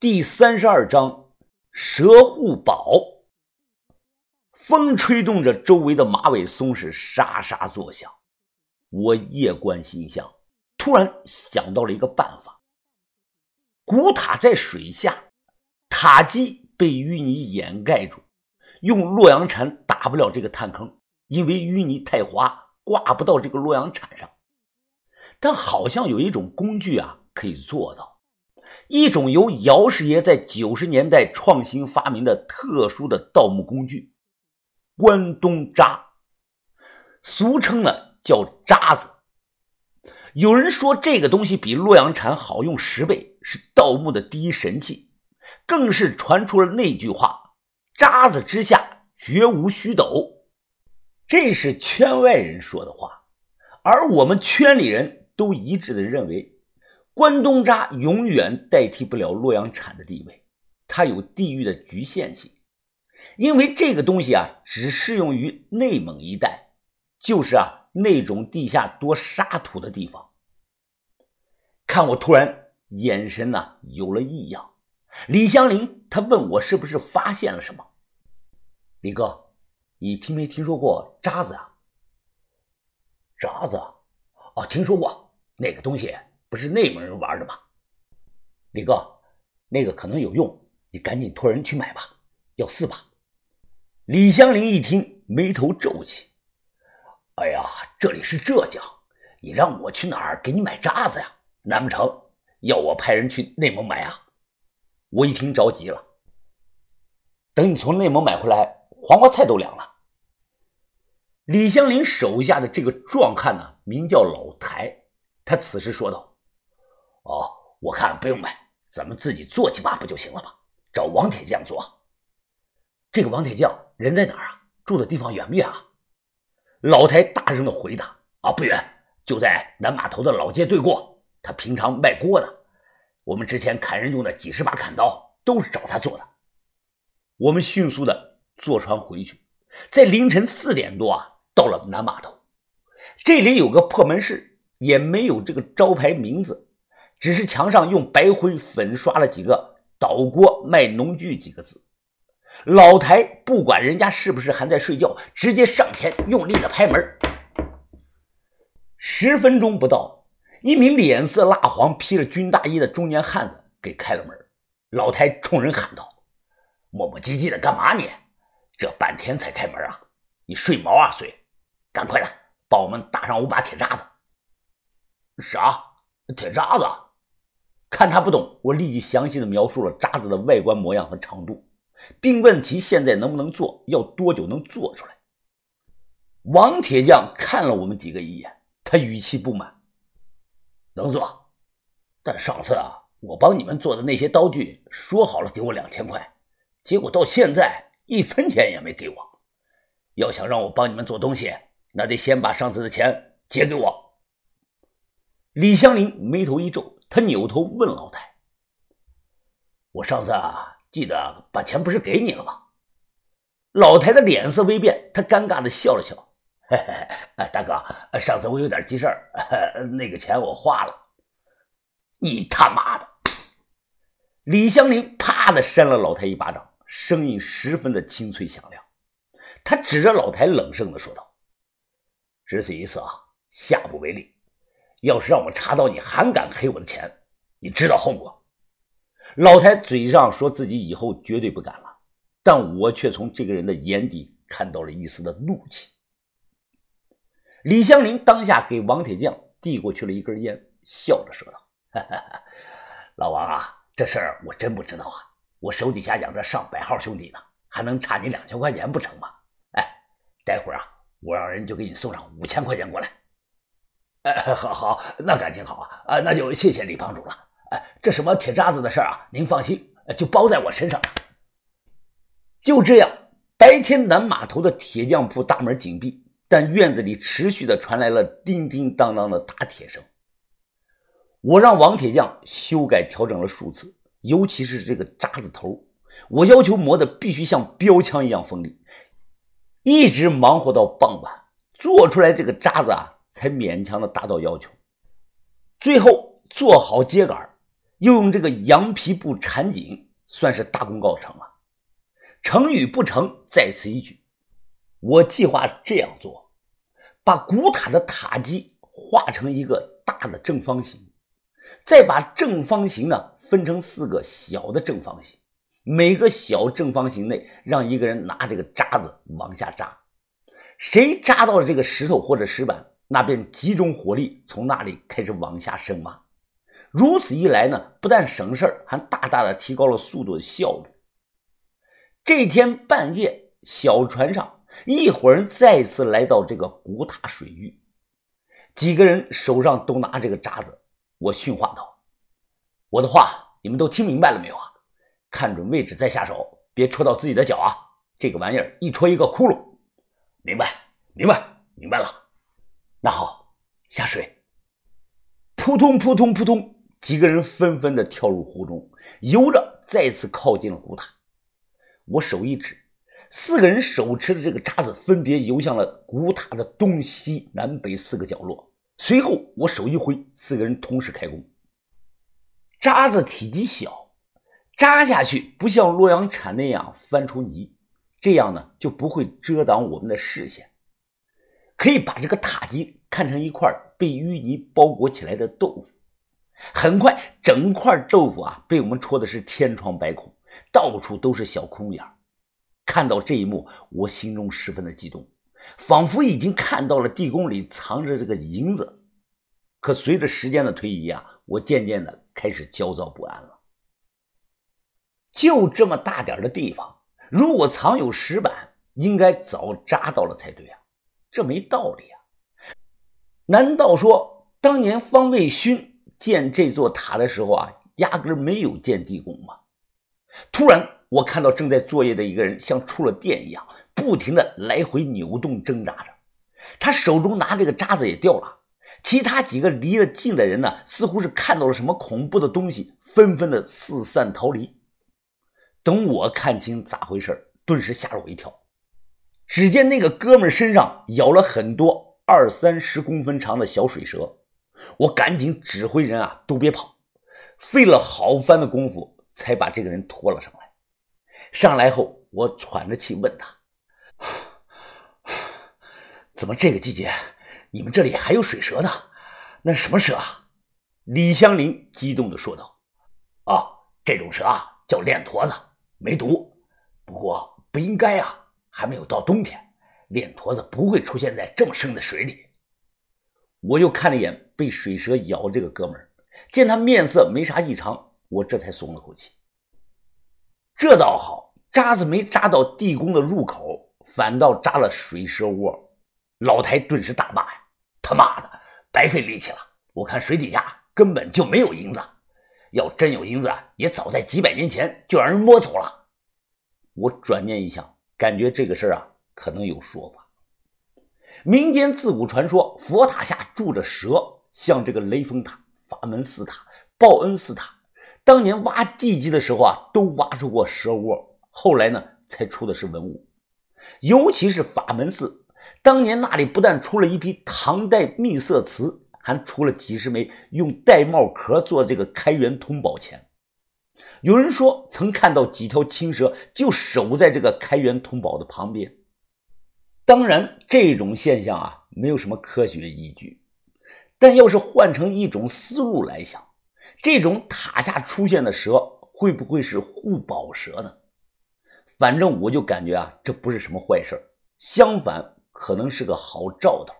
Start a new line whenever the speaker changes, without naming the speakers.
第三十二章蛇护宝。风吹动着周围的马尾松是，沙沙作响。我夜观星象，突然想到了一个办法。古塔在水下，塔基被淤泥掩盖住，用洛阳铲打不了这个探坑，因为淤泥太滑，挂不到这个洛阳铲上。但好像有一种工具啊，可以做到，一种由姚师爷在九十年代创新发明的特殊的盗墓工具——关东渣，俗称呢叫渣子。有人说这个东西比洛阳铲好用十倍，是盗墓的第一神器，更是传出了那句话：“渣子之下绝无虚斗。”这是圈外人说的话，而我们圈里人。都一致的认为，关东渣永远代替不了洛阳铲的地位，它有地域的局限性，因为这个东西啊，只适用于内蒙一带，就是啊那种地下多沙土的地方。看我突然眼神呢有了异样，李香林他问我是不是发现了什么？李哥，你听没听说过渣子啊？
渣子，哦，听说过。那个东西不是内蒙人玩的吗？
李哥，那个可能有用，你赶紧托人去买吧，要四把。李香林一听，眉头皱起。
哎呀，这里是浙江，你让我去哪儿给你买渣子呀？难不成要我派人去内蒙买啊？
我一听着急了。等你从内蒙买回来，黄瓜菜都凉了。李香林手下的这个壮汉呢，名叫老台。他此时说道：“
哦，我看不用买，咱们自己做几把不就行了吗？找王铁匠做。
这个王铁匠人在哪儿啊？住的地方远不远啊？”老台大声的回答：“
啊，不远，就在南码头的老街对过。他平常卖锅的，我们之前砍人用的几十把砍刀都是找他做的。”
我们迅速的坐船回去，在凌晨四点多啊，到了南码头。这里有个破门市。也没有这个招牌名字，只是墙上用白灰粉刷了几个“岛锅卖农具”几个字。老台不管人家是不是还在睡觉，直接上前用力的拍门。十分钟不到，一名脸色蜡黄、披着军大衣的中年汉子给开了门。老台冲人喊道：“
磨磨唧唧的干嘛你？这半天才开门啊？你睡毛啊睡？赶快的，帮我们打上五把铁渣子。”
啥？铁渣子？看他不懂，我立即详细的描述了渣子的外观模样和长度，并问其现在能不能做，要多久能做出来。王铁匠看了我们几个一眼，他语气不满：“
能做，但上次啊，我帮你们做的那些刀具，说好了给我两千块，结果到现在一分钱也没给我。要想让我帮你们做东西，那得先把上次的钱结给我。”
李香林眉头一皱，他扭头问老太：“
我上次啊，记得把钱不是给你了吗？”
老太的脸色微变，他尴尬的笑了笑：“
嘿嘿，大哥，上次我有点急事儿，那个钱我花了。”
你他妈的！李香林啪的扇了老太一巴掌，声音十分的清脆响亮。他指着老太冷声的说道：“
只此一次啊，下不为例。”要是让我查到你还敢黑我的钱，你知道后果。
老太嘴上说自己以后绝对不敢了，但我却从这个人的眼底看到了一丝的怒气。李香林当下给王铁匠递过去了一根烟，笑着说道：“哈 哈
老王啊，这事儿我真不知道啊，我手底下养着上百号兄弟呢，还能差你两千块钱不成吗？哎，待会儿啊，我让人就给你送上五千块钱过来。”哎，好好，那感情好啊！啊，那就谢谢李帮主了。哎，这什么铁渣子的事啊，您放心，就包在我身上。
就这样，白天南码头的铁匠铺大门紧闭，但院子里持续的传来了叮叮当当的打铁声。我让王铁匠修改调整了数次，尤其是这个渣子头，我要求磨的必须像标枪一样锋利。一直忙活到傍晚，做出来这个渣子啊。才勉强的达到要求，最后做好秸秆又用这个羊皮布缠紧，算是大功告成了。成与不成，在此一举。我计划这样做：把古塔的塔基画成一个大的正方形，再把正方形呢分成四个小的正方形，每个小正方形内让一个人拿这个渣子往下扎，谁扎到了这个石头或者石板，那便集中火力从那里开始往下深挖。如此一来呢，不但省事儿，还大大的提高了速度的效率。这天半夜，小船上一伙人再次来到这个古塔水域，几个人手上都拿这个渣子。我训话道：“我的话你们都听明白了没有啊？看准位置再下手，别戳到自己的脚啊！这个玩意儿一戳一个窟窿。”“
明白，明白，明白了。”“
那好，下水。”扑通扑通扑通，几个人纷纷的跳入湖中，游着再次靠近了古塔。我手一指，四个人手持的这个渣子分别游向了古塔的东西南北四个角落。随后我手一挥，四个人同时开弓。渣子体积小，扎下去不像洛阳铲那样翻出泥，这样呢就不会遮挡我们的视线，可以把这个塔基看成一块被淤泥包裹起来的豆腐。很快，整块豆腐啊被我们戳的是千疮百孔。到处都是小空眼看到这一幕，我心中十分的激动，仿佛已经看到了地宫里藏着这个银子。可随着时间的推移啊，我渐渐的开始焦躁不安了。就这么大点的地方，如果藏有石板，应该早扎到了才对啊，这没道理啊！难道说当年方卫勋建这座塔的时候啊，压根没有建地宫吗？突然，我看到正在作业的一个人像触了电一样，不停的来回扭动挣扎着。他手中拿这个渣子也掉了。其他几个离得近的人呢，似乎是看到了什么恐怖的东西，纷纷的四散逃离。等我看清咋回事顿时吓了我一跳。只见那个哥们身上咬了很多二三十公分长的小水蛇。我赶紧指挥人啊，都别跑。费了好番的功夫。才把这个人拖了上来。上来后，我喘着气问他：“怎么这个季节，你们这里还有水蛇呢？那什么蛇啊？”李香林激动地说道：“
啊，这种蛇啊，叫链驼子，没毒。不过不应该啊，还没有到冬天，链驼子不会出现在这么深的水里。”
我又看了一眼被水蛇咬这个哥们儿，见他面色没啥异常。我这才松了口气，这倒好，渣子没扎到地宫的入口，反倒扎了水蛇窝。老台顿时大骂呀：“他妈的，白费力气了！我看水底下根本就没有银子，要真有银子，也早在几百年前就让人摸走了。”我转念一想，感觉这个事儿啊，可能有说法。民间自古传说，佛塔下住着蛇，像这个雷峰塔、法门寺塔、报恩寺塔。当年挖地基的时候啊，都挖出过蛇窝，后来呢才出的是文物。尤其是法门寺，当年那里不但出了一批唐代秘色瓷，还出了几十枚用玳瑁壳做这个开元通宝钱。有人说曾看到几条青蛇就守在这个开元通宝的旁边。当然，这种现象啊没有什么科学依据，但要是换成一种思路来想。这种塔下出现的蛇会不会是护宝蛇呢？反正我就感觉啊，这不是什么坏事相反，可能是个好兆头。